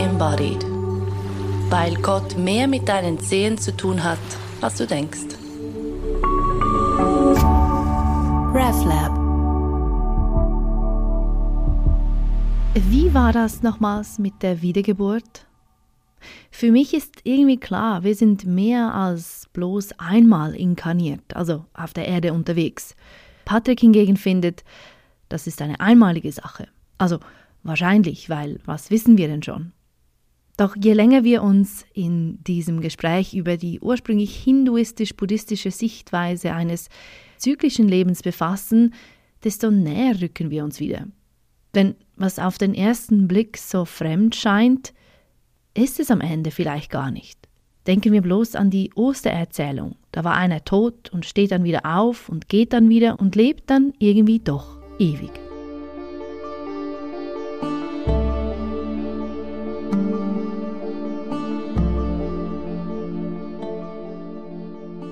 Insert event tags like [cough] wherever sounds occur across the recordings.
embodied. Weil Gott mehr mit deinen Zehen zu tun hat, als du denkst. RefLab. Wie war das nochmals mit der Wiedergeburt? Für mich ist irgendwie klar, wir sind mehr als bloß einmal inkarniert, also auf der Erde unterwegs. Patrick hingegen findet, das ist eine einmalige Sache. Also wahrscheinlich, weil was wissen wir denn schon? Doch je länger wir uns in diesem Gespräch über die ursprünglich hinduistisch-buddhistische Sichtweise eines zyklischen Lebens befassen, desto näher rücken wir uns wieder. Denn was auf den ersten Blick so fremd scheint, ist es am Ende vielleicht gar nicht. Denken wir bloß an die Ostererzählung. Da war einer tot und steht dann wieder auf und geht dann wieder und lebt dann irgendwie doch ewig.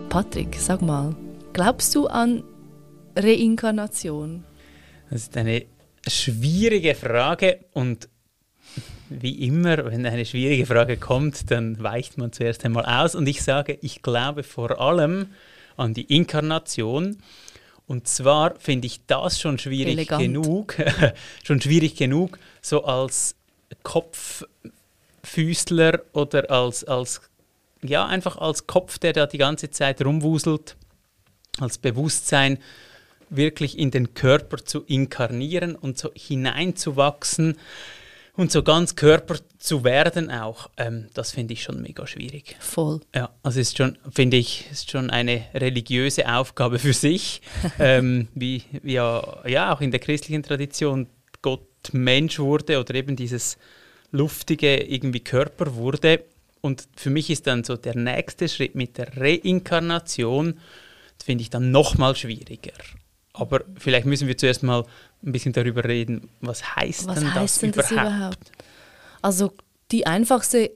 Patrick, sag mal, glaubst du an Reinkarnation? Das ist eine schwierige Frage und wie immer, wenn eine schwierige Frage kommt, dann weicht man zuerst einmal aus. Und ich sage, ich glaube vor allem an die Inkarnation. Und zwar finde ich das schon schwierig Elegant. genug, [laughs] schon schwierig genug, so als Kopffüßler oder als, als, ja, einfach als Kopf, der da die ganze Zeit rumwuselt, als Bewusstsein wirklich in den Körper zu inkarnieren und so hineinzuwachsen und so ganz Körper zu werden auch, ähm, das finde ich schon mega schwierig. Voll. Ja, also ist schon, finde ich, ist schon eine religiöse Aufgabe für sich, [laughs] ähm, wie, wie ja, ja auch in der christlichen Tradition Gott Mensch wurde oder eben dieses luftige irgendwie Körper wurde. Und für mich ist dann so der nächste Schritt mit der Reinkarnation, finde ich dann noch mal schwieriger. Aber vielleicht müssen wir zuerst mal ein bisschen darüber reden, was heißt was denn, heißt das, denn überhaupt? das überhaupt? Also die einfachste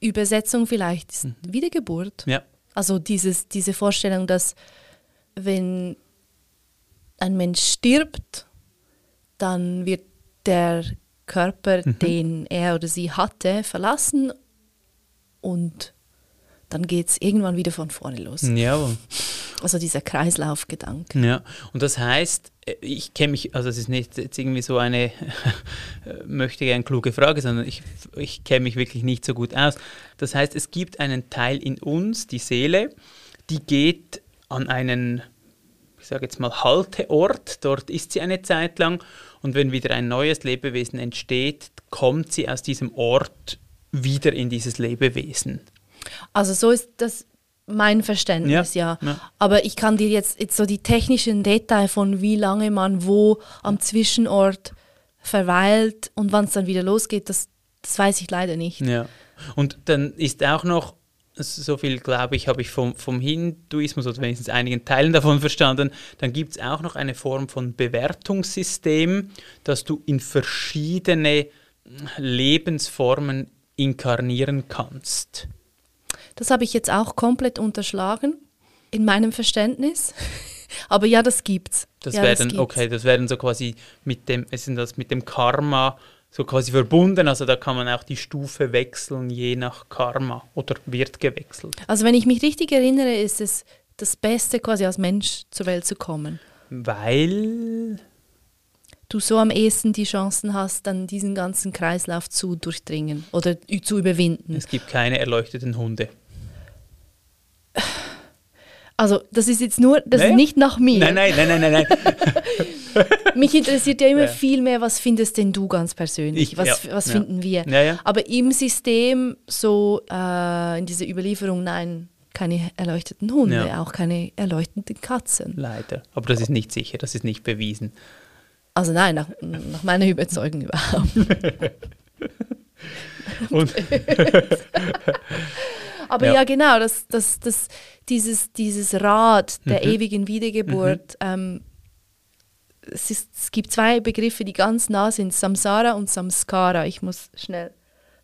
Übersetzung vielleicht ist mhm. Wiedergeburt. Ja. Also dieses, diese Vorstellung, dass wenn ein Mensch stirbt, dann wird der Körper, mhm. den er oder sie hatte, verlassen und dann geht es irgendwann wieder von vorne los. Ja. Also dieser Kreislaufgedanke. Ja, und das heißt, äh, ich kenne mich, also es ist nicht jetzt irgendwie so eine [laughs] möchte gerne kluge Frage, sondern ich, ich kenne mich wirklich nicht so gut aus. Das heißt, es gibt einen Teil in uns, die Seele, die geht an einen, ich sage jetzt mal, Halteort, dort ist sie eine Zeit lang und wenn wieder ein neues Lebewesen entsteht, kommt sie aus diesem Ort wieder in dieses Lebewesen. Also so ist das mein Verständnis, ja. ja. ja. Aber ich kann dir jetzt, jetzt so die technischen Details von wie lange man wo am Zwischenort verweilt und wann es dann wieder losgeht, das, das weiß ich leider nicht. Ja. Und dann ist auch noch, so viel glaube ich, habe ich vom, vom Hinduismus oder wenigstens einigen Teilen davon verstanden, dann gibt es auch noch eine Form von Bewertungssystem, dass du in verschiedene Lebensformen inkarnieren kannst. Das habe ich jetzt auch komplett unterschlagen in meinem Verständnis. [laughs] Aber ja, das gibt's. Das ja, werden, das okay, das werden so quasi mit dem, ist das mit dem Karma so quasi verbunden. Also da kann man auch die Stufe wechseln, je nach Karma oder wird gewechselt. Also wenn ich mich richtig erinnere, ist es das Beste, quasi als Mensch zur Welt zu kommen. Weil du so am ehesten die Chancen hast, dann diesen ganzen Kreislauf zu durchdringen oder zu überwinden. Es gibt keine erleuchteten Hunde. Also, das ist jetzt nur, das naja. ist nicht nach mir. Nein, nein, nein, nein, nein. [laughs] Mich interessiert ja immer ja. viel mehr, was findest denn du ganz persönlich? Ich, was, ja. was finden wir? Aber im System, so äh, in dieser Überlieferung, nein, keine erleuchteten Hunde, auch keine erleuchteten Katzen. Leider. Aber das ist nicht sicher, das ist nicht bewiesen. Also nein, nach, nach meiner Überzeugung überhaupt. [laughs] Und [laughs] Aber ja, ja genau, das, das, das, dieses, dieses Rad der mhm. ewigen Wiedergeburt, mhm. ähm, es, ist, es gibt zwei Begriffe, die ganz nah sind, Samsara und Samskara. Ich muss schnell.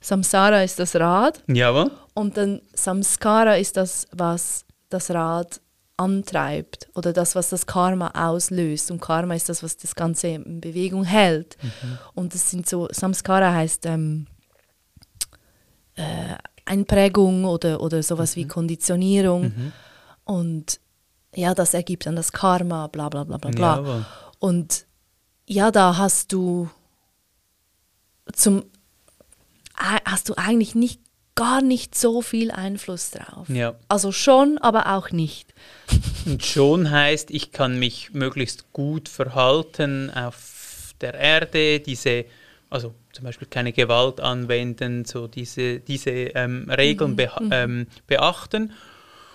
Samsara ist das Rad. Jawohl. Und dann Samskara ist das, was das Rad antreibt oder das, was das Karma auslöst. Und Karma ist das, was das Ganze in Bewegung hält. Mhm. Und das sind so, Samskara heißt ähm, äh, Einprägung oder, oder sowas mhm. wie Konditionierung. Mhm. Und ja, das ergibt dann das Karma, bla bla bla bla bla. Ja, und ja, da hast du zum hast du eigentlich nicht gar nicht so viel Einfluss drauf. Ja. Also schon, aber auch nicht. Und schon heißt, ich kann mich möglichst gut verhalten auf der Erde, diese, also zum Beispiel keine Gewalt anwenden, so diese, diese ähm, Regeln mhm. be mhm. ähm, beachten.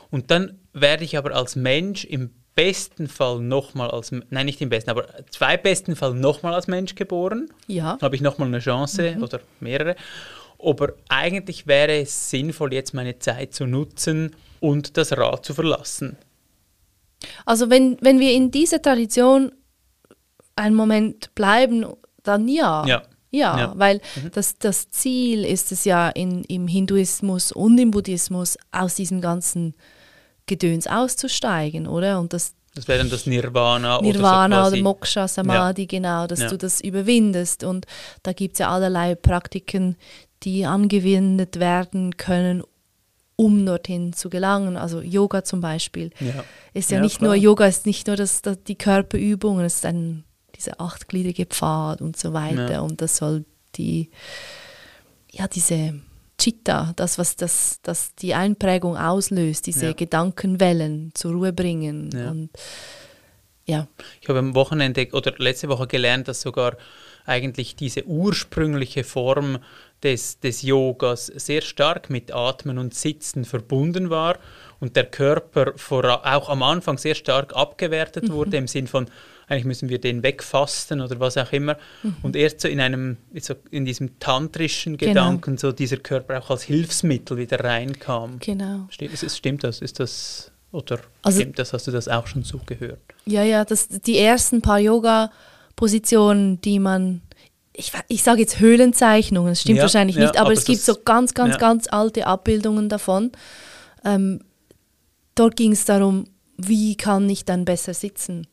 Und dann werde ich aber als Mensch im besten Fall nochmal als, nein, nicht im besten, aber zwei besten Fall nochmal als Mensch geboren. Ja. Habe ich nochmal eine Chance mhm. oder mehrere. Aber eigentlich wäre es sinnvoll, jetzt meine Zeit zu nutzen und das Rad zu verlassen. Also wenn, wenn wir in dieser Tradition einen Moment bleiben, dann ja. Ja. Ja, ja. weil mhm. das, das Ziel ist es ja in, im Hinduismus und im Buddhismus, aus diesem ganzen Gedöns auszusteigen, oder? Und das, das wäre dann das Nirvana, Nirvana oder, so oder Moksha, Samadhi, ja. genau, dass ja. du das überwindest. Und da gibt es ja allerlei Praktiken, die angewendet werden können, um dorthin zu gelangen. Also Yoga zum Beispiel ja. ist ja, ja nicht klar. nur Yoga, ist nicht nur das, das, die Körperübungen, es ist ein dieser achtgliedrige Pfad und so weiter. Ja. Und das soll die, ja, diese Chitta, das, was das, das die Einprägung auslöst, diese. Gedankenwellen zur Ruhe bringen. Ja. Und, ja. Ich habe am Wochenende oder letzte Woche gelernt, dass sogar eigentlich diese ursprüngliche Form des, des Yogas sehr stark mit Atmen und Sitzen verbunden war und der Körper vor, auch am Anfang sehr stark abgewertet mhm. wurde im Sinn von, eigentlich müssen wir den wegfasten oder was auch immer. Mhm. Und erst so in einem, so in diesem tantrischen genau. Gedanken, so dieser Körper auch als Hilfsmittel wieder reinkam. Genau. Stimmt, stimmt das? Ist das oder also, stimmt das? Hast du das auch schon so gehört? Ja, ja, das, die ersten paar Yoga-Positionen, die man ich, ich sage jetzt Höhlenzeichnungen, das stimmt ja, wahrscheinlich nicht, aber, aber es gibt so ganz, ganz, ja. ganz alte Abbildungen davon. Ähm, dort ging es darum, wie kann ich dann besser sitzen?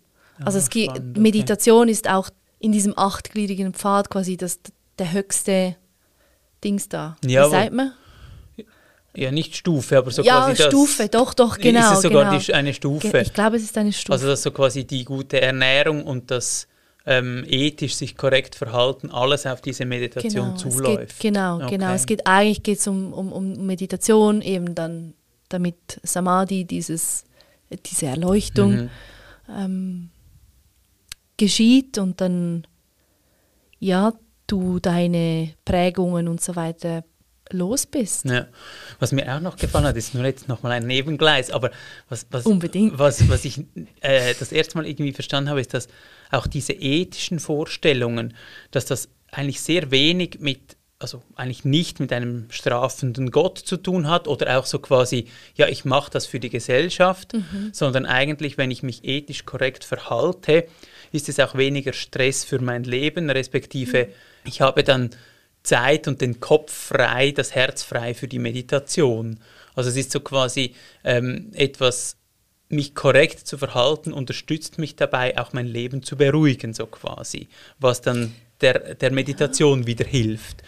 also es spannend, Meditation okay. ist auch in diesem achtgliedrigen Pfad quasi das, der höchste Dings da. Ja, Wie sagt man? Ja, nicht Stufe, aber so ja, quasi Ja, Stufe, doch, doch, genau. Ist es sogar genau. die, eine Stufe? Ich glaube, es ist eine Stufe. Also dass so quasi die gute Ernährung und das ähm, ethisch sich korrekt verhalten, alles auf diese Meditation genau, zuläuft. Geht, genau, okay. genau. Es geht eigentlich geht's um, um, um Meditation, eben dann damit Samadhi, dieses, diese Erleuchtung. Mhm. Ähm, geschieht und dann, ja, du deine Prägungen und so weiter los bist. Ja. Was mir auch noch gefallen hat, ist nur jetzt nochmal ein Nebengleis, aber was, was, Unbedingt. was, was ich äh, das erste Mal irgendwie verstanden habe, ist, dass auch diese ethischen Vorstellungen, dass das eigentlich sehr wenig mit also eigentlich nicht mit einem strafenden Gott zu tun hat oder auch so quasi, ja, ich mache das für die Gesellschaft, mhm. sondern eigentlich, wenn ich mich ethisch korrekt verhalte, ist es auch weniger Stress für mein Leben, respektive mhm. ich habe dann Zeit und den Kopf frei, das Herz frei für die Meditation. Also es ist so quasi ähm, etwas, mich korrekt zu verhalten, unterstützt mich dabei, auch mein Leben zu beruhigen, so quasi, was dann der, der Meditation wieder hilft.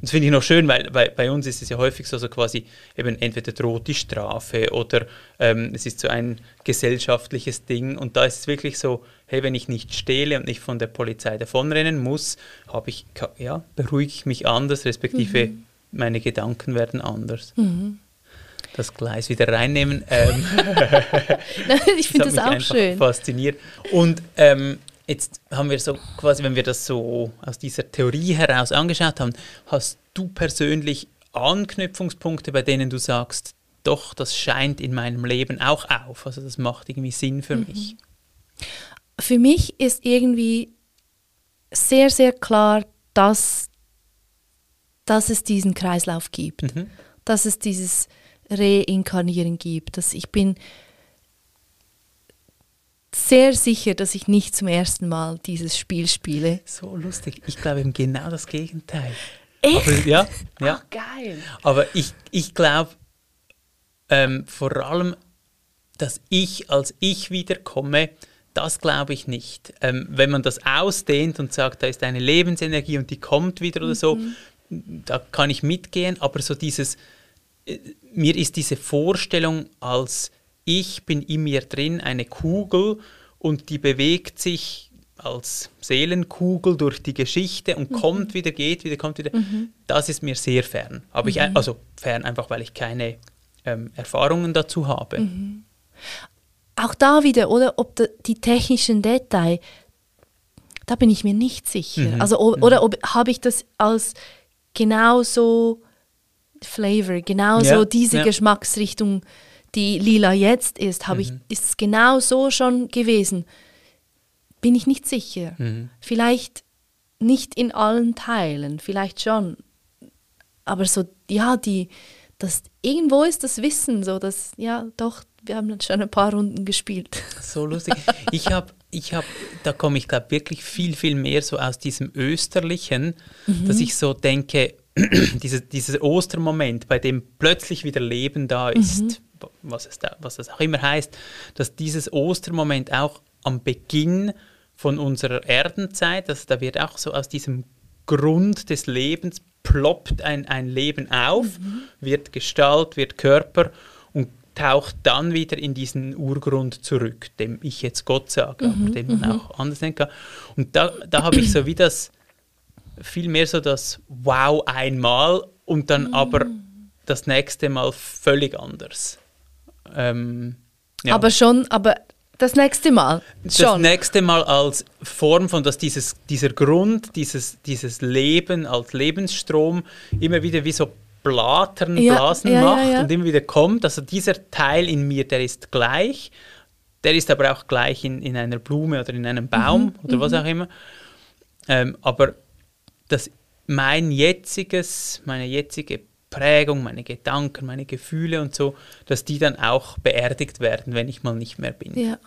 Und das finde ich noch schön, weil, weil bei uns ist es ja häufig so, so quasi eben entweder droht die Strafe oder ähm, es ist so ein gesellschaftliches Ding. Und da ist es wirklich so, hey, wenn ich nicht stehle und nicht von der Polizei davonrennen muss, habe ich, ja, beruhige ich mich anders, respektive mhm. meine Gedanken werden anders. Mhm. Das Gleis wieder reinnehmen. Ähm, [laughs] ich finde das, das auch schön. Fasziniert. Und ähm, Jetzt haben wir so quasi, wenn wir das so aus dieser Theorie heraus angeschaut haben, hast du persönlich Anknüpfungspunkte, bei denen du sagst, doch, das scheint in meinem Leben auch auf. Also das macht irgendwie Sinn für mhm. mich. Für mich ist irgendwie sehr, sehr klar, dass, dass es diesen Kreislauf gibt, mhm. dass es dieses Reinkarnieren gibt, dass ich bin sehr sicher, dass ich nicht zum ersten Mal dieses Spiel spiele. So lustig. Ich glaube eben genau das Gegenteil. Echt? Aber, ja, ja. Ach, geil. Aber ich, ich glaube ähm, vor allem, dass ich als ich wiederkomme, das glaube ich nicht. Ähm, wenn man das ausdehnt und sagt, da ist eine Lebensenergie und die kommt wieder oder so, mhm. da kann ich mitgehen, aber so dieses, äh, mir ist diese Vorstellung als ich bin in mir drin eine Kugel und die bewegt sich als Seelenkugel durch die Geschichte und mhm. kommt wieder, geht wieder, kommt wieder. Mhm. Das ist mir sehr fern. Aber ich, mhm. also fern einfach, weil ich keine ähm, Erfahrungen dazu habe. Mhm. Auch da wieder, oder ob die technischen Details, da bin ich mir nicht sicher. Mhm. Also, ob, mhm. oder ob, habe ich das als genauso Flavor, genauso ja, diese ja. Geschmacksrichtung, die lila jetzt ist, habe ich, ist es genau so schon gewesen bin ich nicht sicher. Mhm. Vielleicht nicht in allen Teilen, vielleicht schon. Aber so, ja, die, das, irgendwo ist das Wissen so, dass, ja, doch, wir haben jetzt schon ein paar Runden gespielt. [laughs] So lustig. Ich habe, ich habe, da komme ich glaube wirklich viel, viel mehr so aus diesem Österlichen, mhm. dass ich so denke, [clears throat] diese, dieser Ostermoment, bei dem plötzlich wieder Leben da ist, mhm. was, es da, was das auch immer heißt, dass dieses Ostermoment auch am Beginn von unserer Erdenzeit. Also da wird auch so aus diesem Grund des Lebens ploppt ein, ein Leben auf, mhm. wird Gestalt, wird Körper und taucht dann wieder in diesen Urgrund zurück, dem ich jetzt Gott sage, mhm. aber den man mhm. auch anders nennen kann. Und da, da habe ich so wie das, viel mehr so das Wow einmal und dann mhm. aber das nächste Mal völlig anders. Ähm, ja. Aber schon, aber das nächste Mal. Schon. Das nächste Mal als Form von, dass dieses, dieser Grund, dieses, dieses Leben als Lebensstrom immer wieder wie so Blatern, ja, Blasen ja, macht und immer wieder kommt. Also dieser Teil in mir, der ist gleich. Der ist aber auch gleich in, in einer Blume oder in einem Baum mhm, oder was mhm. auch immer. Ähm, aber das, mein jetziges, meine jetzige Prägung, meine Gedanken, meine Gefühle und so, dass die dann auch beerdigt werden, wenn ich mal nicht mehr bin. Ja.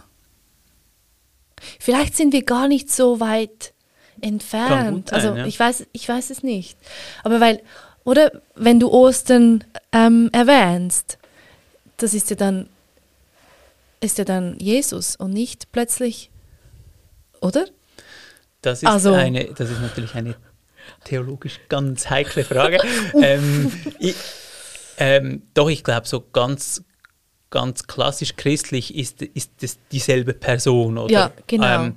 Vielleicht sind wir gar nicht so weit entfernt. Sein, also ja. ich weiß, ich weiß es nicht. Aber weil, oder wenn du Ostern ähm, erwähnst, das ist ja dann, ist ja dann Jesus und nicht plötzlich, oder? Das ist, also, eine, das ist natürlich eine theologisch ganz heikle Frage. [laughs] ähm, ich, ähm, doch, ich glaube, so ganz, ganz klassisch christlich ist, ist das dieselbe Person. Oder? Ja, genau. Ähm,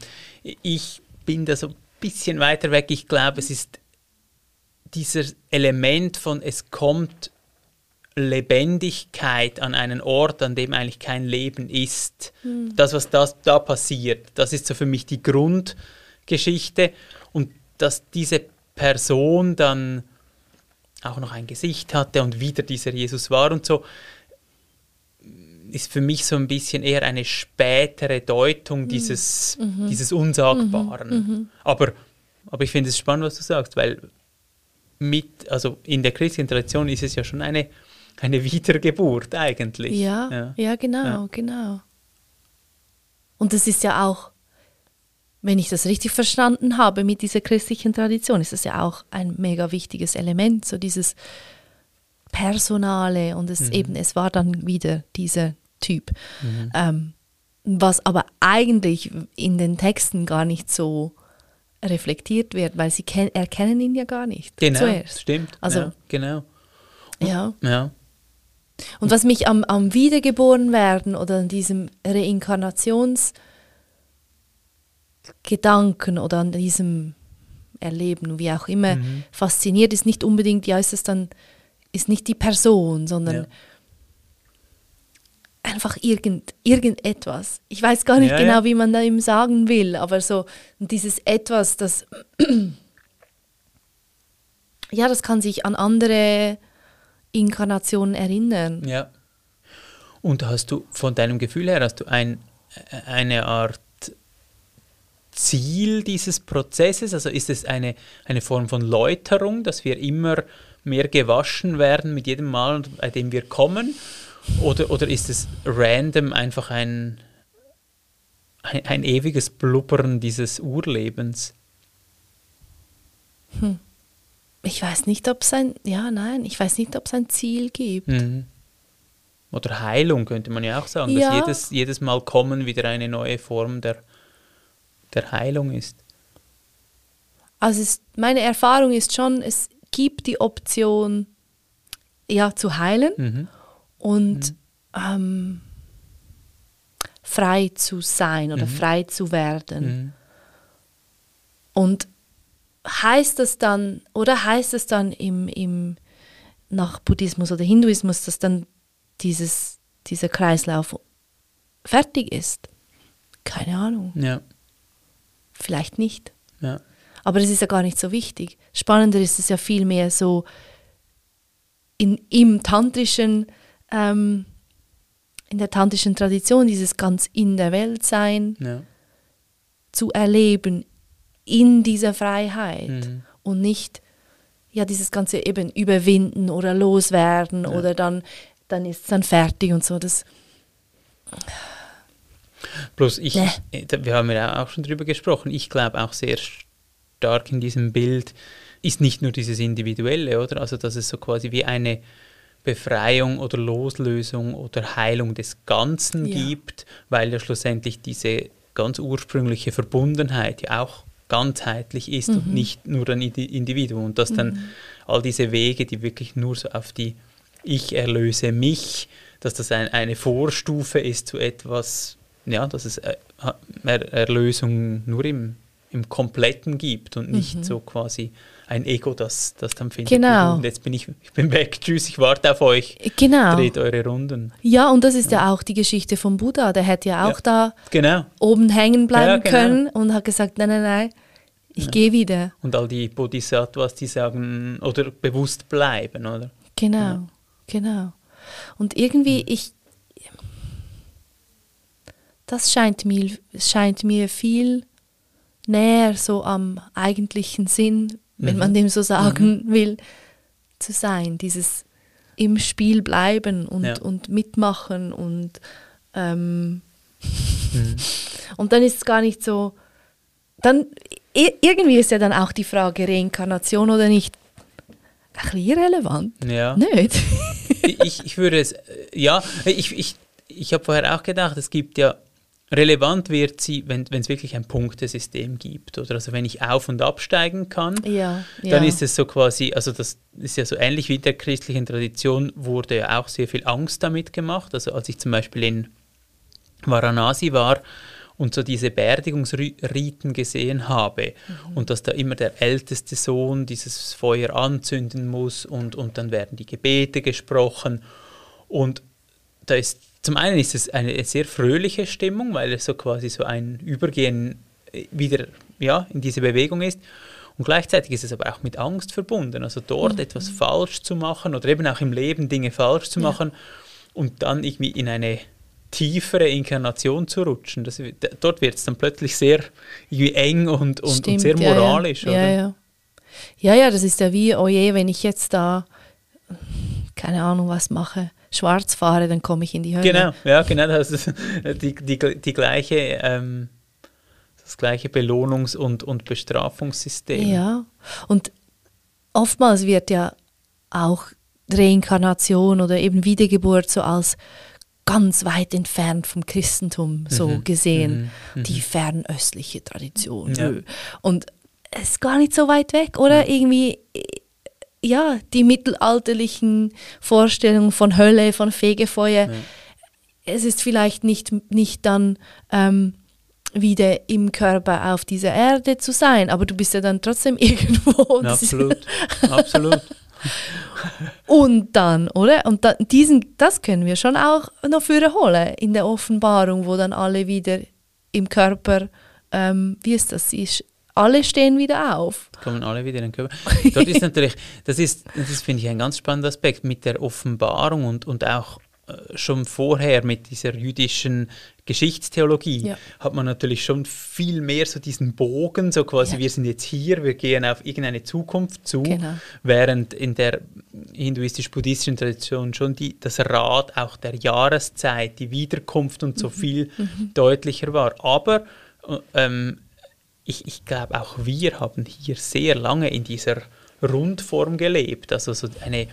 ich bin da so ein bisschen weiter weg. Ich glaube, es ist dieses Element von, es kommt Lebendigkeit an einen Ort, an dem eigentlich kein Leben ist. Hm. Das, was das, da passiert, das ist so für mich die Grundgeschichte. Und dass diese Person dann auch noch ein Gesicht hatte und wieder dieser Jesus war und so, ist für mich so ein bisschen eher eine spätere Deutung mhm. dieses, mhm. dieses Unsagbaren. Mhm. mhm. Aber, aber ich finde es spannend, was du sagst, weil mit, also in der christlichen Tradition ist es ja schon eine, eine Wiedergeburt eigentlich. Ja, ja, ja genau, ja. genau. Und das ist ja auch wenn ich das richtig verstanden habe mit dieser christlichen Tradition, ist das ja auch ein mega wichtiges Element, so dieses Personale und es mhm. eben, es war dann wieder dieser Typ. Mhm. Ähm, was aber eigentlich in den Texten gar nicht so reflektiert wird, weil sie erkennen ihn ja gar nicht. Genau, zuerst. stimmt. Also, ja, genau. Ja. ja. Und was mich am, am Wiedergeborenwerden oder an diesem Reinkarnations- Gedanken oder an diesem Erleben, wie auch immer, mhm. fasziniert, ist nicht unbedingt, ja, ist es dann, ist nicht die Person, sondern ja. einfach irgend, irgendetwas. Ich weiß gar nicht ja, genau, ja. wie man da ihm sagen will, aber so dieses Etwas, das, [clears throat] ja, das kann sich an andere Inkarnationen erinnern. Ja. Und hast du von deinem Gefühl her, hast du ein, eine Art Ziel dieses Prozesses? Also ist es eine, eine Form von Läuterung, dass wir immer mehr gewaschen werden mit jedem Mal, bei dem wir kommen? Oder, oder ist es random einfach ein, ein, ein ewiges Blubbern dieses Urlebens? Hm. Ich weiß nicht, ob es ein, ja, nein, ich weiß nicht, ob es ein Ziel gibt. Mhm. Oder Heilung könnte man ja auch sagen, ja. dass jedes, jedes Mal kommen wieder eine neue Form der der Heilung ist? Also es, meine Erfahrung ist schon, es gibt die Option, ja, zu heilen Mhm. und ähm, frei zu sein oder frei zu werden. Mhm. Und heißt das dann, oder heißt es dann im, im, nach Buddhismus oder Hinduismus, dass dann dieses, dieser Kreislauf fertig ist? Keine Ahnung, Ja, vielleicht nicht. ja. Aber das ist ja gar nicht so wichtig. Spannender ist es ja vielmehr so in, im tantrischen, ähm, in der tantrischen Tradition, dieses ganz in der Welt sein ja. zu erleben, in dieser Freiheit Mhm. und nicht ja dieses ganze eben überwinden oder loswerden Ja. oder dann dann ist es dann fertig und so das Bloß ich, Nee. ich- wir haben ja auch schon drüber gesprochen, ich glaube auch sehr stark in diesem Bild ist nicht nur dieses Individuelle, oder? Also dass es so quasi wie eine Befreiung oder Loslösung oder Heilung des Ganzen Ja. gibt, weil ja schlussendlich diese ganz ursprüngliche Verbundenheit ja auch ganzheitlich ist Mhm. und nicht nur ein Indi- Individuum. Und dass dann all diese Wege, die wirklich nur so auf die Ich erlöse mich, dass das ein, eine Vorstufe ist zu etwas, ja, dass es äh, Er Erlösung nur im, im Kompletten gibt und nicht so quasi ein Ego, das, das dann findet. Genau. Und jetzt bin ich, ich bin weg, tschüss, ich warte auf euch, genau dreht eure Runden. ja und das ist ja auch die Geschichte vom Buddha der hätte ja auch Ja. da Genau. oben hängen bleiben Ja, genau. können und hat gesagt nein nein nein ich gehe wieder Und all die Bodhisattvas, die sagen, oder bewusst bleiben, oder? Genau, genau. Und irgendwie, ich, das scheint mir, scheint mir viel näher so am eigentlichen Sinn, wenn man dem so sagen will, zu sein. Dieses im Spiel bleiben und, Ja. und mitmachen und ähm, Mhm. [laughs] und dann ist es gar nicht so, dann irgendwie ist ja dann auch die Frage Reinkarnation oder nicht ein bisschen irrelevant. Ja. Nicht? [laughs] ich, ich würde es, äh, ja, ich, ich, ich habe vorher auch gedacht, es gibt ja, relevant wird sie, wenn es wirklich ein Punktesystem gibt. Oder also wenn ich auf- und absteigen kann, ja, dann ja. ist es so quasi, also das ist ja so ähnlich wie in der christlichen Tradition, wurde ja auch sehr viel Angst damit gemacht. Also als ich zum Beispiel in Varanasi war und so diese Beerdigungsriten gesehen habe Mhm. und dass da immer der älteste Sohn dieses Feuer anzünden muss und, und dann werden die Gebete gesprochen und da ist zum einen ist es eine sehr fröhliche Stimmung, weil es so quasi so ein Übergehen äh, wieder ja, in diese Bewegung ist. Und gleichzeitig ist es aber auch mit Angst verbunden. Also dort etwas falsch zu machen oder eben auch im Leben Dinge falsch zu Ja. machen und dann irgendwie in eine tiefere Inkarnation zu rutschen. Das, dort wird es dann plötzlich sehr irgendwie eng und, und, und Stimmt, sehr ja, moralisch. Ja, oder? ja, ja. Ja, ja, das ist ja wie, oh je, wenn ich jetzt da, keine Ahnung, was mache, schwarz fahre, dann komme ich in die Hölle. Genau, ja, genau. Das ist [laughs] die, die, die gleiche, ähm, das gleiche Belohnungs- und, und Bestrafungssystem. Ja, und oftmals wird ja auch Reinkarnation oder eben Wiedergeburt so als ganz weit entfernt vom Christentum so Mhm, gesehen, mhm, die fernöstliche Tradition. Ja. Und es ist gar nicht so weit weg, oder? Irgendwie, äh, ja, die mittelalterlichen Vorstellungen von Hölle, von Fegefeuer. Es ist vielleicht nicht, nicht dann ähm, wieder im Körper auf dieser Erde zu sein, aber du bist ja dann trotzdem [laughs] irgendwo. Ja, absolut, [laughs] absolut. Und dann, oder? Und da, diesen, das können wir schon auch noch wiederholen in der Offenbarung, wo dann alle wieder im Körper, ähm, wie ist das, ist, alle stehen wieder auf. Kommen alle wieder in den Körper. Dort ist natürlich, das ist, das finde ich ein ganz spannender Aspekt mit der Offenbarung und, und auch äh, schon vorher mit dieser jüdischen Geschichtstheologie Ja. hat man natürlich schon viel mehr so diesen Bogen, so quasi Ja. wir sind jetzt hier, wir gehen auf irgendeine Zukunft zu, Genau. während in der hinduistisch-buddhistischen Tradition schon die, das Rad auch der Jahreszeit, die Wiederkunft und Mhm. so viel deutlicher war. Aber äh, ähm, ich, ich glaube, auch wir haben hier sehr lange in dieser Rundform gelebt. Also so eine,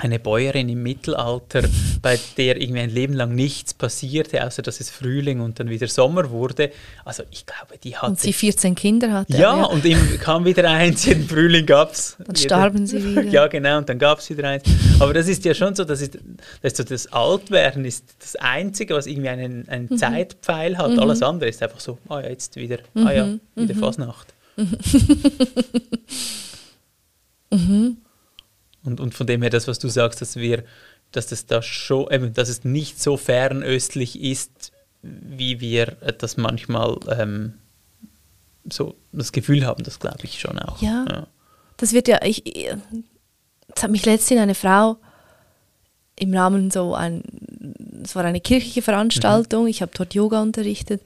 eine Bäuerin im Mittelalter, bei der irgendwie ein Leben lang nichts passierte, außer dass es Frühling und dann wieder Sommer wurde. Also ich glaube, die hatte... Und sie 14 Kinder hatte. Ja, ja. und ihm kam wieder eins, jeden Frühling gab es... Dann starben sie wieder. Ja, genau, und dann gab es wieder eins. Aber das ist ja schon so, das, ist, das, ist so, das Altwerden ist das Einzige, was irgendwie einen, einen mhm. Zeitpfeil hat. Mhm. Alles andere ist einfach so, ah oh ja, jetzt wieder, mhm. ah ja, wieder mhm. Fasnacht. [laughs] mhm. Und, und von dem her das, was du sagst, dass wir, dass das da schon, eben, dass es nicht so fernöstlich ist, wie wir das manchmal ähm, so das Gefühl haben, das glaube ich schon auch. Ja, ja. Das wird ja, ich, es hat mich letztens eine Frau im Rahmen so ein, es war eine kirchliche Veranstaltung, mhm. ich habe dort Yoga unterrichtet,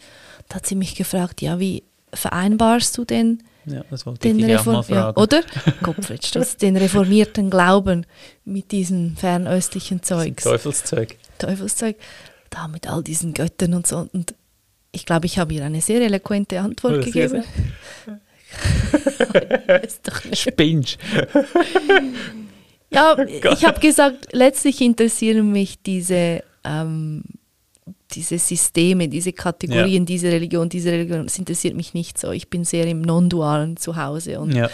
da hat sie mich gefragt, ja, wie vereinbarst du denn ja, das wollte den ich dich auch mal fragen. Ja, oder? [laughs] Gottfried den reformierten Glauben mit diesem fernöstlichen Zeug. Teufelszeug. Teufelszeug. Da mit all diesen Göttern und so. Und ich glaube, ich habe ihr eine sehr eloquente Antwort oh, gegeben. [laughs] Spinch. ja, [laughs] ich habe gesagt, letztlich interessieren mich diese ähm, diese Systeme, diese Kategorien, ja. diese Religion, diese Religion, das interessiert mich nicht so. Ich bin sehr im Non-Dualen zu Hause. Und ja.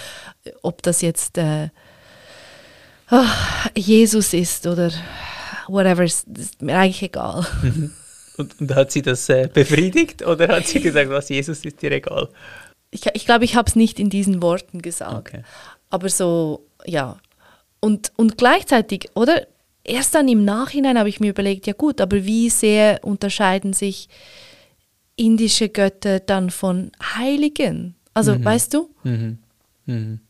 ob das jetzt äh, oh, Jesus ist oder whatever, ist, ist mir eigentlich egal. Mhm. Und, und, hat sie das äh, befriedigt oder hat sie gesagt, was Jesus ist dir egal? Ich glaube, ich, glaub, ich habe es nicht in diesen Worten gesagt. Okay. Aber so, ja. Und, und gleichzeitig, oder? Erst dann im Nachhinein habe ich mir überlegt, ja gut, aber wie sehr unterscheiden sich indische Götter dann von Heiligen? Also, mhm. weißt du? Mhm. Mhm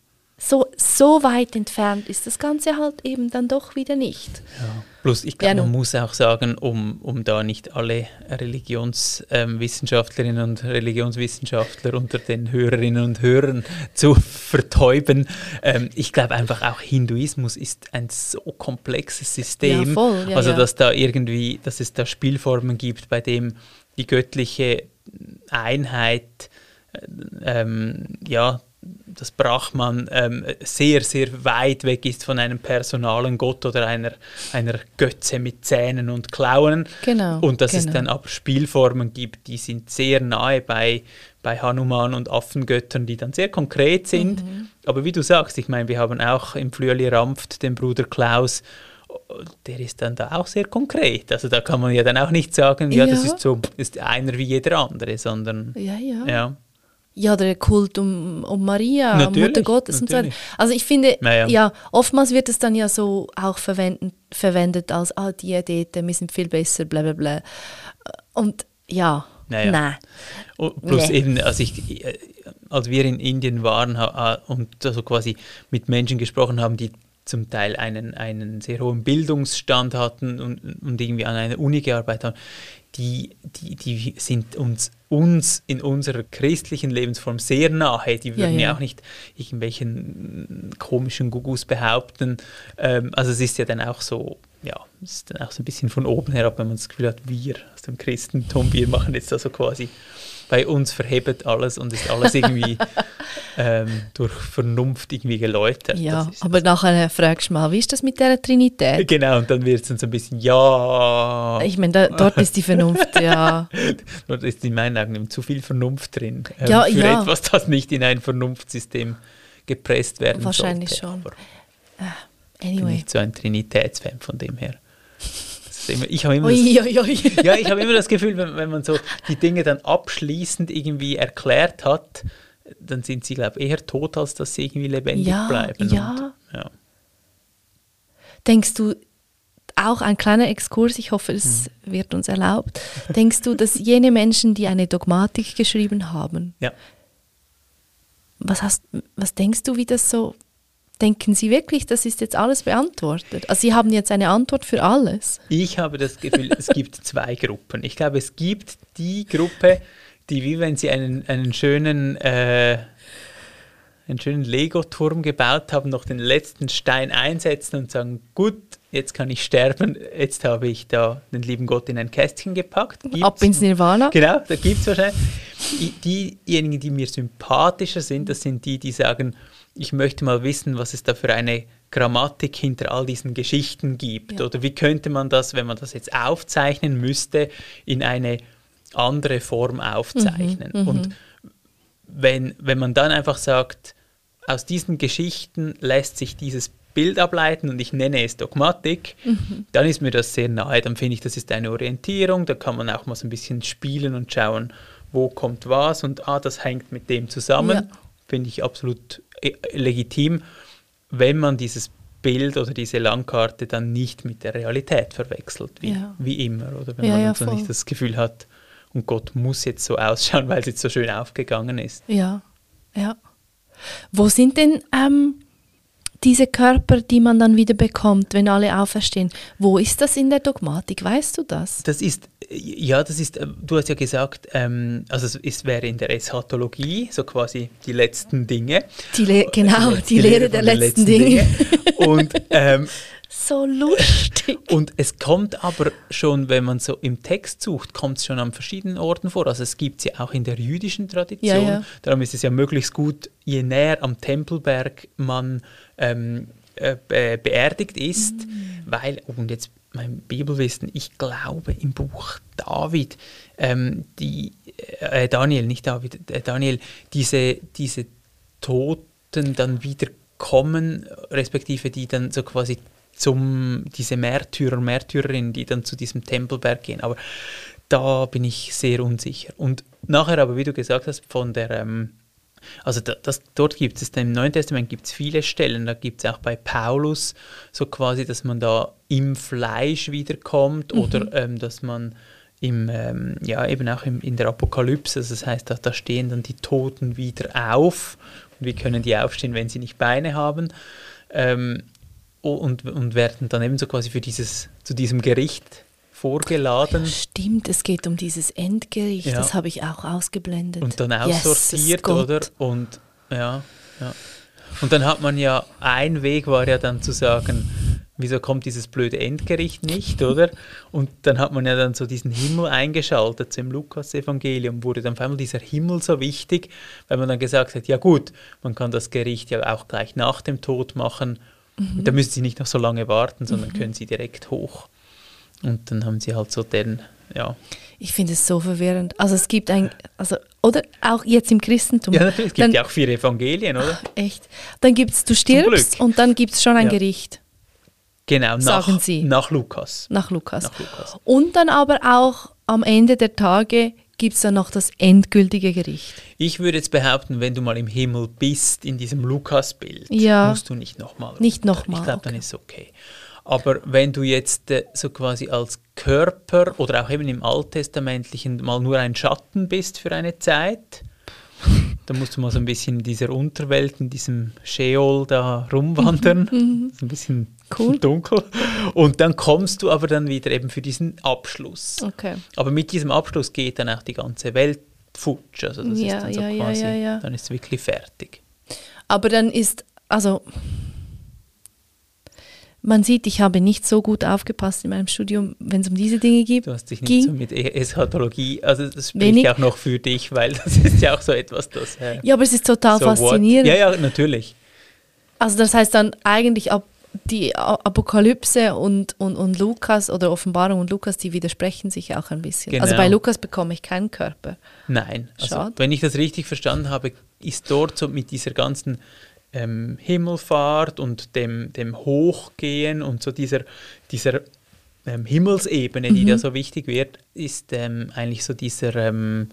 so, so weit entfernt ist das Ganze halt eben dann doch wieder nicht. Ja. Plus, ich glaube, ja, man muss auch sagen, um, um da nicht alle Religionswissenschaftlerinnen ähm, und Religionswissenschaftler unter den Hörerinnen und Hörern zu vertäuben, ähm, ich glaube einfach auch Hinduismus ist ein so komplexes System, ja, voll, ja, also dass da irgendwie, dass es da Spielformen gibt, bei dem die göttliche Einheit äh, ähm, ja dass Brachmann ähm, sehr, sehr weit weg ist von einem personalen Gott oder einer, einer Götze mit Zähnen und Klauen. Genau. Und dass genau. es dann aber Spielformen gibt, die sind sehr nahe bei, bei Hanuman und Affengöttern, die dann sehr konkret sind. Mhm. Aber wie du sagst, ich meine, wir haben auch im Flüeli Rampft den Bruder Klaus, der ist dann da auch sehr konkret. Also da kann man ja dann auch nicht sagen, ja, ja. das ist so, ist einer wie jeder andere, sondern ja, ja. ja ja, der Kult um, um Maria, natürlich, Mutter Gottes natürlich. und so weiter. Also ich finde, naja. ja, oftmals wird es dann ja so auch verwendet, verwendet als, ah, die Diäten, wir sind viel besser, bla bla bla. Und ja, naja. nein. Oh, plus nee. eben, als, ich, als wir in Indien waren und also quasi mit Menschen gesprochen haben, die zum Teil einen, einen sehr hohen Bildungsstand hatten und, und irgendwie an einer Uni gearbeitet haben, die, die, die sind uns, uns in unserer christlichen Lebensform sehr nahe. Die würden ja, ja. ja auch nicht irgendwelchen komischen Gugus behaupten. Ähm, also es ist ja dann auch so, ja, es ist dann auch so ein bisschen von oben herab, wenn man das Gefühl hat, wir aus dem Christentum, wir machen jetzt also quasi bei uns verhebt alles und ist alles irgendwie [laughs] ähm, durch Vernunft irgendwie geläutert. Ja, aber nachher fragst du mal, wie ist das mit der Trinität? Genau, und dann wird es dann so ein bisschen, ja. Ich meine, da, dort ist die Vernunft, ja. [laughs] dort ist in meinen Augen zu viel Vernunft drin. Ähm, ja, für ja. etwas, das nicht in ein Vernunftsystem gepresst werden Wahrscheinlich sollte. schon. Aber uh, anyway. Ich bin nicht so ein Trinitätsfan von dem her. Ich habe immer, ui, ui, ui. [laughs] ja, ich immer das Gefühl, wenn, wenn, man so die Dinge dann abschließend irgendwie erklärt hat, dann sind sie, glaube ich, eher tot, als dass sie irgendwie lebendig ja, bleiben. Ja. Und, ja. Denkst du, auch ein kleiner Exkurs, ich hoffe, es hm. wird uns erlaubt. [laughs] Denkst du, dass jene Menschen, die eine Dogmatik geschrieben haben, ja. was, hast, was denkst du, wie das so Denken Sie wirklich, das ist jetzt alles beantwortet? Also Sie haben jetzt eine Antwort für alles? Ich habe das Gefühl, es gibt [laughs] zwei Gruppen. Ich glaube, es gibt die Gruppe, die wie wenn sie einen, einen schönen, äh, einen schönen Lego-Turm gebaut haben, noch den letzten Stein einsetzen und sagen, gut, jetzt kann ich sterben, jetzt habe ich da den lieben Gott in ein Kästchen gepackt. Gibt's? Ab ins Nirvana. Genau, da gibt es wahrscheinlich. Diejenigen, die mir sympathischer sind, das sind die, die sagen, ich möchte mal wissen, was es da für eine Grammatik hinter all diesen Geschichten gibt? Ja. Oder wie könnte man das, wenn man das jetzt aufzeichnen müsste, in eine andere Form aufzeichnen? Mhm, Und wenn, wenn man dann einfach sagt, aus diesen Geschichten lässt sich dieses Bild ableiten und ich nenne es Dogmatik, Mhm. dann ist mir das sehr nahe. Dann finde ich, das ist eine Orientierung, da kann man auch mal so ein bisschen spielen und schauen, wo kommt was und ah, das hängt mit dem zusammen. Ja. Finde ich absolut legitim, wenn man dieses Bild oder diese Landkarte dann nicht mit der Realität verwechselt, wie, Ja. wie immer. Oder wenn Ja, man ja, so voll. nicht das Gefühl hat, und Gott muss jetzt so ausschauen, [laughs] weil es jetzt so schön aufgegangen ist. Ja, ja. Wo sind denn ähm, diese Körper, die man dann wieder bekommt, wenn alle auferstehen? Wo ist das in der Dogmatik? Weißt du das? Das ist, ja, das ist, äh, du hast ja gesagt, ähm, also es ist, wäre in der Eschatologie, so quasi die letzten Dinge. Die Le genau, Le- die, Lehre der den letzten Dinge. Und, ähm, [laughs] So lustig. und es kommt aber schon, wenn man so im Text sucht, kommt es schon an verschiedenen Orten vor. Also es gibt es ja auch in der jüdischen Tradition. Ja, ja. Darum ist es ja möglichst gut, je näher am Tempelberg man ähm, äh, be beerdigt ist, Mm. weil, oh, und jetzt mein Bibelwissen, ich glaube im Buch David, ähm, die, äh, Daniel, nicht David, äh, Daniel, diese, diese Toten dann wieder kommen, respektive die dann so quasi zum, diese Märtyrer, Märtyrerinnen, die dann zu diesem Tempelberg gehen. Aber da bin ich sehr unsicher. Und nachher aber, wie du gesagt hast, von der, ähm, also da, das, dort gibt es, im Neuen Testament gibt es viele Stellen, da gibt es auch bei Paulus so quasi, dass man da im Fleisch wiederkommt oder ähm, dass man im, ähm, ja, eben auch im, in der Apokalypse, also das heißt, da, da stehen dann die Toten wieder auf und wie können die aufstehen, wenn sie nicht Beine haben ähm, und, und werden dann eben so quasi für dieses, zu diesem Gericht vorgeladen Stimmt, es geht um dieses Endgericht. Ja. Das habe ich auch ausgeblendet. und dann aussortiert, Gott. oder? Und ja, ja. Und dann hat man ja, ein Weg war ja dann zu sagen, wieso kommt dieses blöde Endgericht nicht, oder? Und dann hat man ja dann so diesen Himmel eingeschaltet, so im Lukas-Evangelium wurde dann auf einmal dieser Himmel so wichtig, weil man dann gesagt hat, ja gut, man kann das Gericht ja auch gleich nach dem Tod machen, Mhm. da müssen sie nicht noch so lange warten, sondern können sie direkt hoch. Und dann haben sie halt so den, ja, Ich finde es so verwirrend. Also es gibt ein, also, oder auch jetzt im Christentum. ja natürlich, es gibt dann, ja auch vier Evangelien, oder? Echt. Dann gibt es, du stirbst und dann gibt es schon ein Ja. Gericht Genau, nach, Sagen Sie. nach Lukas. nach Lukas. Nach Lukas. Und dann aber auch am Ende der Tage gibt es dann noch das endgültige Gericht. Ich würde jetzt behaupten, wenn du mal im Himmel bist, in diesem Lukas-Bild, Ja. musst du nicht nochmal. Nicht nochmal, Ich glaube, dann okay. ist es okay. Aber wenn du jetzt äh, so quasi als Körper oder auch eben im Alttestamentlichen mal nur ein Schatten bist für eine Zeit, dann musst du mal so ein bisschen in dieser Unterwelt, in diesem Sheol da rumwandern. [laughs] ist ein bisschen Mhm, Cool. [laughs] dunkel. Und dann kommst du aber dann wieder eben für diesen Abschluss. Okay. Aber mit diesem Abschluss geht dann auch die ganze Welt futsch. Also das Ja, ist dann so ja, quasi, ja, ja. dann ist es wirklich fertig. Aber dann ist, also man sieht, ich habe nicht so gut aufgepasst in meinem Studium, wenn es um diese Dinge geht. Du hast dich nicht ging. so mit Eschatologie, also das spricht Wenig. ja auch noch für dich, weil das ist ja auch so etwas, das... Äh, Ja, aber es ist total so what? faszinierend. Ja, ja, natürlich. Also das heißt dann eigentlich ab die Apokalypse und, und, und Lukas oder Offenbarung und Lukas, die widersprechen sich auch ein bisschen. Also Genau. bei Lukas bekomme ich keinen Körper. Nein, also Schade. wenn ich das richtig verstanden habe, ist dort so mit dieser ganzen ähm, Himmelfahrt und dem, dem Hochgehen und so dieser, dieser ähm, Himmelsebene, die da so wichtig wird, ist ähm, eigentlich so dieser ähm,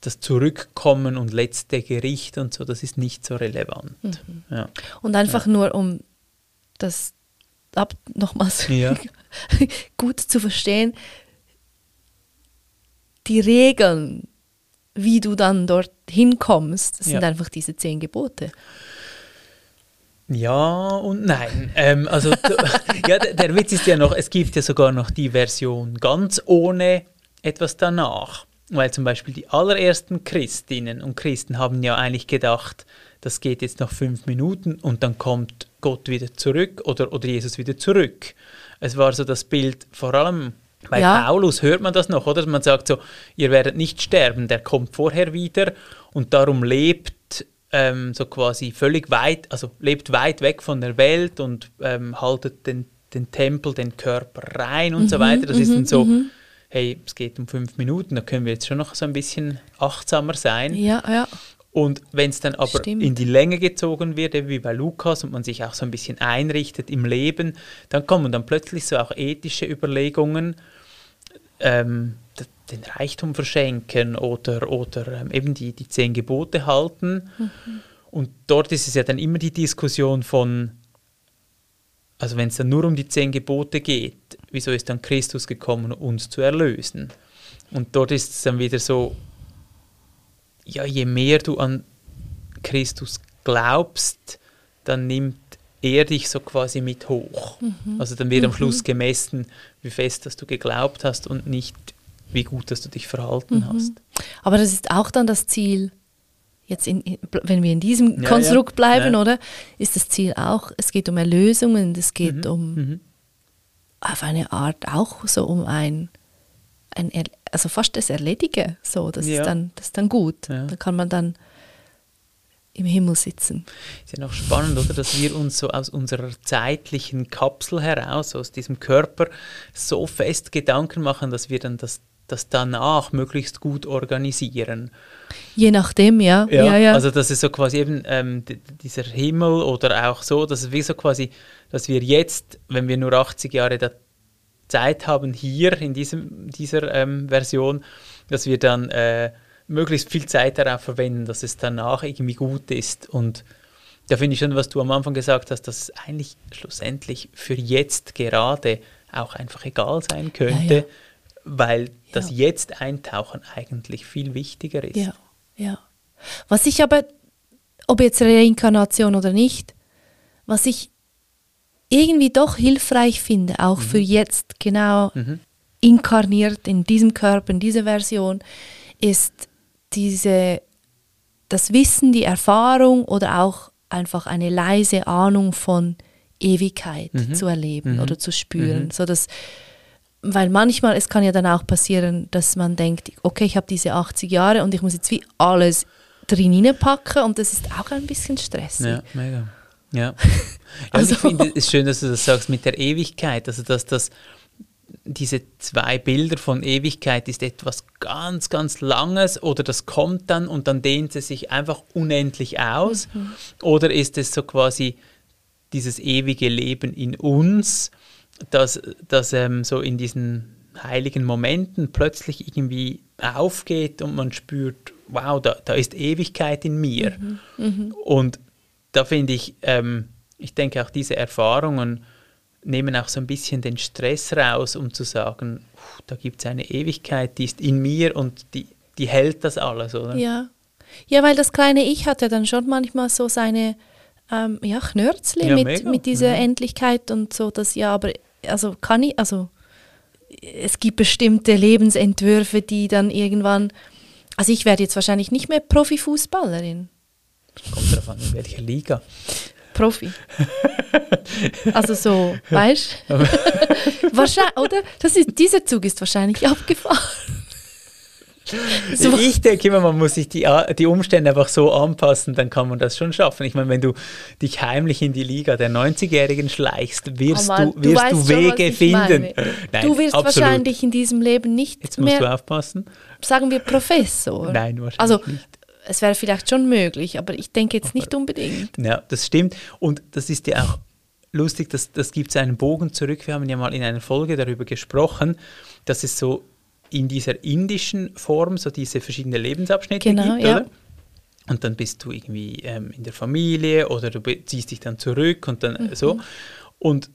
das Zurückkommen und letzte Gericht und so, das ist nicht so relevant. Ja. Und einfach nur, um das ab nochmals Ja. [laughs] gut zu verstehen, die Regeln, wie du dann dort hinkommst, das sind Ja. einfach diese zehn Gebote. Ja und nein. Ähm, also [laughs] ja, der, der Witz ist ja noch, es gibt ja sogar noch die Version ganz ohne etwas danach. Weil zum Beispiel die allerersten Christinnen und Christen haben ja eigentlich gedacht, das geht jetzt noch fünf Minuten und dann kommt Gott wieder zurück oder, oder Jesus wieder zurück. Es war so das Bild, vor allem bei Ja. Paulus hört man das noch, oder? Man sagt so, ihr werdet nicht sterben, der kommt vorher wieder und darum lebt ähm, so quasi völlig weit, also lebt weit weg von der Welt und ähm, haltet den, den Tempel, den Körper rein und Mhm, so weiter. Das ist mhm, dann so, mhm. hey, es geht um fünf Minuten, da können wir jetzt schon noch so ein bisschen achtsamer sein. Ja, ja. Und wenn es dann aber Stimmt. in die Länge gezogen wird, wie bei Lukas, und man sich auch so ein bisschen einrichtet im Leben, dann kommen dann plötzlich so auch ethische Überlegungen, ähm, den Reichtum verschenken oder, oder ähm, eben die, die zehn Gebote halten. Und dort ist es ja dann immer die Diskussion von, also wenn es dann nur um die zehn Gebote geht, wieso ist dann Christus gekommen, uns zu erlösen? Und dort ist es dann wieder so, ja, je mehr du an Christus glaubst, dann nimmt er dich so quasi mit hoch. Also dann wird am Schluss gemessen, wie fest dass du geglaubt hast und nicht, wie gut dass du dich verhalten hast. Aber das ist auch dann das Ziel, jetzt in, wenn wir in diesem Ja, Konstrukt ja. bleiben, Ja. oder? Ist das Ziel auch, es geht um Erlösung und es geht um Mhm. auf eine Art auch so um ein, ein also fast das Erledigen. So, das, Ja. ist dann, das ist dann gut. Ja. Da kann man dann im Himmel sitzen. Ist ja noch spannend, oder, dass wir uns so aus unserer zeitlichen Kapsel heraus, aus diesem Körper, so fest Gedanken machen, dass wir dann das, das danach möglichst gut organisieren. Je nachdem, ja. Ja, ja. Also das ist so quasi eben ähm, dieser Himmel oder auch so, dass es wie so quasi, dass wir jetzt, wenn wir nur 80 Jahre da Zeit haben hier in diesem, dieser ähm, Version, dass wir dann äh, möglichst viel Zeit darauf verwenden, dass es danach irgendwie gut ist. Und da finde ich schon, was du am Anfang gesagt hast, dass es eigentlich schlussendlich für jetzt gerade auch einfach egal sein könnte, Ja, ja. weil das Ja. jetzt eintauchen eigentlich viel wichtiger ist. Ja, ja. Was ich aber, ob jetzt Reinkarnation oder nicht, was ich irgendwie doch hilfreich finde, auch für jetzt genau Mhm. inkarniert in diesem Körper, in dieser Version, ist diese, das Wissen, die Erfahrung oder auch einfach eine leise Ahnung von Ewigkeit Mhm. zu erleben Mhm. oder zu spüren. Mhm. So dass, weil manchmal, es kann ja dann auch passieren, dass man denkt, okay, ich habe diese 80 Jahre und ich muss jetzt wie alles drin packen und das ist auch ein bisschen stressig. Ja, mega. Ja. [laughs] Also- ich finde es schön, dass du das sagst mit der Ewigkeit. Also, dass das diese zwei Bilder von Ewigkeit ist etwas ganz, ganz Langes oder das kommt dann und dann dehnt es sich einfach unendlich aus. Oder ist es so quasi dieses ewige Leben in uns, das, das ähm, so in diesen heiligen Momenten plötzlich irgendwie aufgeht und man spürt, wow, da, da ist Ewigkeit in mir. Und da finde ich, ähm, ich denke auch diese Erfahrungen nehmen auch so ein bisschen den Stress raus, um zu sagen, "Puh, da gibt es eine Ewigkeit, die ist in mir und die, die hält das alles, oder? Ja. ja, weil das kleine Ich hat ja dann schon manchmal so seine ähm, ja, Knörzli Ja, mit, mega. mit dieser Ja. Endlichkeit und so, dass ja, aber also kann ich, also es gibt bestimmte Lebensentwürfe, die dann irgendwann, also ich werde jetzt wahrscheinlich nicht mehr Profifußballerin. Kommt darauf an, in welcher Liga. Profi. [laughs] Also so, weißt [laughs] du? Wahrscheinlich, oder? Das ist, dieser Zug ist wahrscheinlich abgefahren. So, Ich denke immer, man muss sich die, die Umstände einfach so anpassen, dann kann man das schon schaffen. Ich meine, wenn du dich heimlich in die Liga der 90-Jährigen schleichst, wirst Oh Mann, du, wirst du schon, was Wege ich finden. [laughs] Nein, du wirst absolut. wahrscheinlich in diesem Leben nicht Jetzt musst du aufpassen. sagen wir, Professor. Nein, wahrscheinlich Also, nicht. Es wäre vielleicht schon möglich, aber ich denke jetzt nicht unbedingt. Ja, das stimmt. Und das ist ja auch lustig, das, das gibt es einen Bogen zurück. Wir haben ja mal in einer Folge darüber gesprochen, dass es so in dieser indischen Form so diese verschiedenen Lebensabschnitte Genau, gibt, ja. oder? Und dann bist du irgendwie ähm, in der Familie oder du ziehst dich dann zurück und dann Mhm. so. Und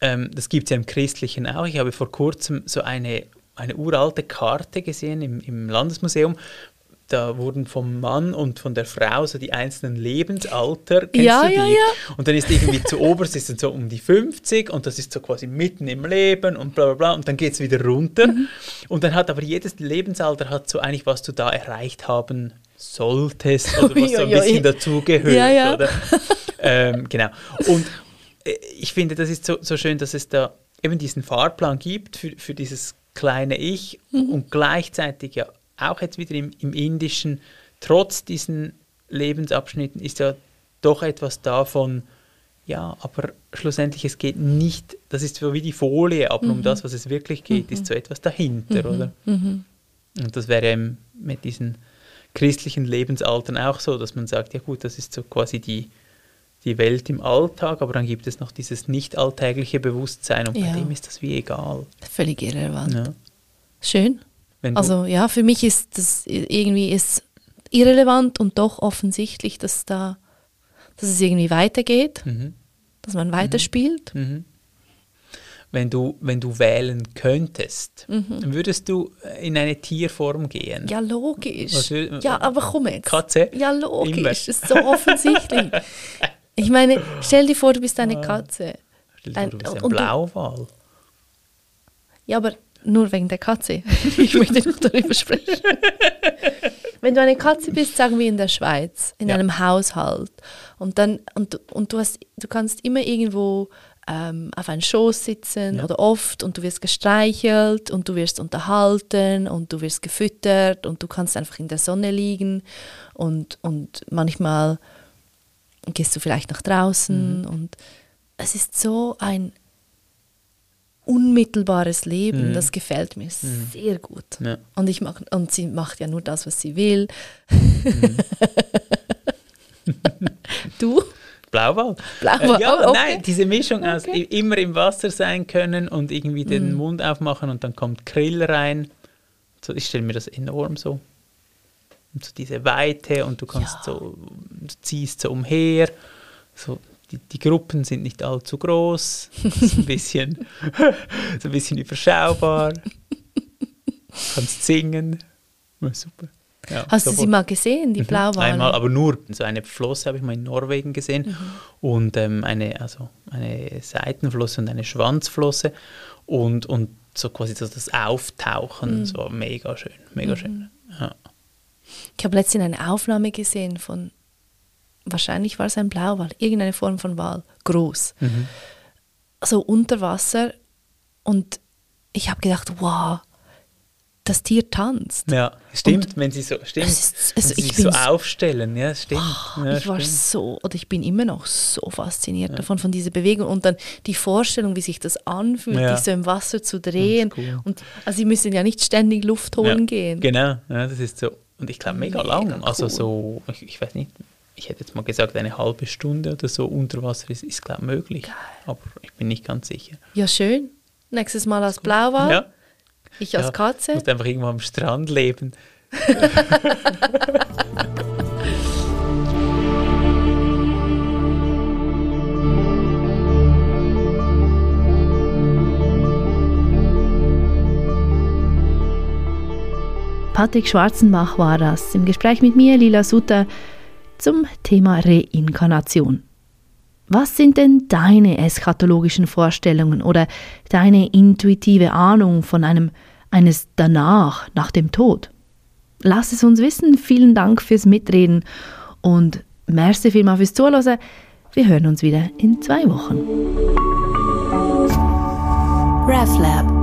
ähm, das gibt es ja im Christlichen auch. Ich habe vor kurzem so eine, eine uralte Karte gesehen im, im Landesmuseum. Da wurden vom Mann und von der Frau so die einzelnen Lebensalter. Kennst Ja, du die? ja, ja. Und dann ist irgendwie zu oberst ist dann so um die 50 und das ist so quasi mitten im Leben und bla bla bla und dann geht es wieder runter. Mhm. Und dann hat aber jedes Lebensalter hat so eigentlich, was du da erreicht haben solltest oder was so ein bisschen dazugehört. Ja, ja. Oder? ähm, genau. Und äh, ich finde, das ist so, so schön, dass es da eben diesen Fahrplan gibt für, für dieses kleine Ich Mhm. und gleichzeitig ja auch jetzt wieder im, im Indischen, trotz diesen Lebensabschnitten ist ja doch etwas davon, ja, aber schlussendlich es geht nicht, das ist so wie die Folie, aber mhm. um das, was es wirklich geht, mhm. ist so etwas dahinter, Mhm. oder? Mhm. Und das wäre eben mit diesen christlichen Lebensaltern auch so, dass man sagt, ja gut, das ist so quasi die, die Welt im Alltag, aber dann gibt es noch dieses nicht alltägliche Bewusstsein und Ja. bei dem ist das wie egal. Völlig irrelevant. Ja. Schön. Also ja, für mich ist das irgendwie ist irrelevant und doch offensichtlich, dass da, dass es irgendwie weitergeht, mhm, dass man weiterspielt. mhm. wenn du, wenn du wählen könntest, Mhm. würdest du in eine Tierform gehen? Ja, logisch. Will- ja, aber komm jetzt. Katze? Ja, logisch. Immer. Das ist so offensichtlich. [laughs] ich meine, stell dir vor, du bist eine Katze. Stell dir vor, du bist ein du- Blauwal. Ja, aber nur wegen der Katze. [laughs] Ich möchte noch darüber sprechen. Wenn du eine Katze bist, sagen wir in der Schweiz, in Ja. einem Haushalt, und dann und, du- und du hast, du kannst immer irgendwo ähm, auf einen Schoß sitzen Ja. oder oft und du wirst gestreichelt und du wirst unterhalten und du wirst gefüttert und du kannst einfach in der Sonne liegen und, und manchmal gehst du vielleicht nach draußen und es ist so ein unmittelbares Leben, Mhm. das gefällt mir sehr gut. Ja. Und ich mach, und sie macht ja nur das, was sie will. Mhm. [laughs] du? Blauwal. Blauwal, Äh, ja, oh, okay. nein, diese Mischung aus immer im Wasser sein können und irgendwie den Mund aufmachen und dann kommt Krill rein. So, ich stelle mir das enorm so. Und so diese Weite und du kannst Ja. so, du ziehst so umher. So, die, die Gruppen sind nicht allzu groß. Das ist ein bisschen, [laughs] so ein bisschen überschaubar. Du kannst singen. Ja, super. Ja, Hast du sie sofort. mal gesehen, die Mhm, Blauwale? Einmal, aber nur so eine Flosse habe ich mal in Norwegen gesehen Mhm. und ähm, eine, also eine Seitenflosse und eine Schwanzflosse und, und so quasi so das Auftauchen, Mhm. so mega schön, mega schön. Ja. Ich habe letztens eine Aufnahme gesehen von, wahrscheinlich war es ein Blauwal, irgendeine Form von Wal, groß. Mhm. So unter Wasser und ich habe gedacht, wow, das Tier tanzt. ja, stimmt, wenn sie so, stimmt, ist- wenn also sie ich sich so aufstellen, ja, stimmt. ja, ich war stimmt. so, oder ich bin immer noch so fasziniert davon, von dieser Bewegung und dann die Vorstellung, wie sich das anfühlt, Ja. dich so im Wasser zu drehen. Cool. Und, also sie müssen ja nicht ständig Luft holen ja, gehen. Genau, ja, das ist so, und ich glaube mega, Mega lang, also cool. so, ich, ich weiß nicht, ich hätte jetzt mal gesagt, eine halbe Stunde oder so unter Wasser ist, ist glaube möglich, aber ich bin nicht ganz sicher. Ja, schön. Nächstes Mal als Blauwal, Ja. ich als Ja, Katze. Du musst einfach irgendwo am Strand leben. Patrick Schwarzenbach war das im Gespräch mit mir, Lila Sutter, zum Thema Reinkarnation. Was sind denn deine eschatologischen Vorstellungen oder deine intuitive Ahnung von einem eines danach, nach dem Tod? Lass es uns wissen. Vielen Dank fürs Mitreden und merci vielmals fürs Zuhören. Wir hören uns wieder in zwei Wochen. RefLab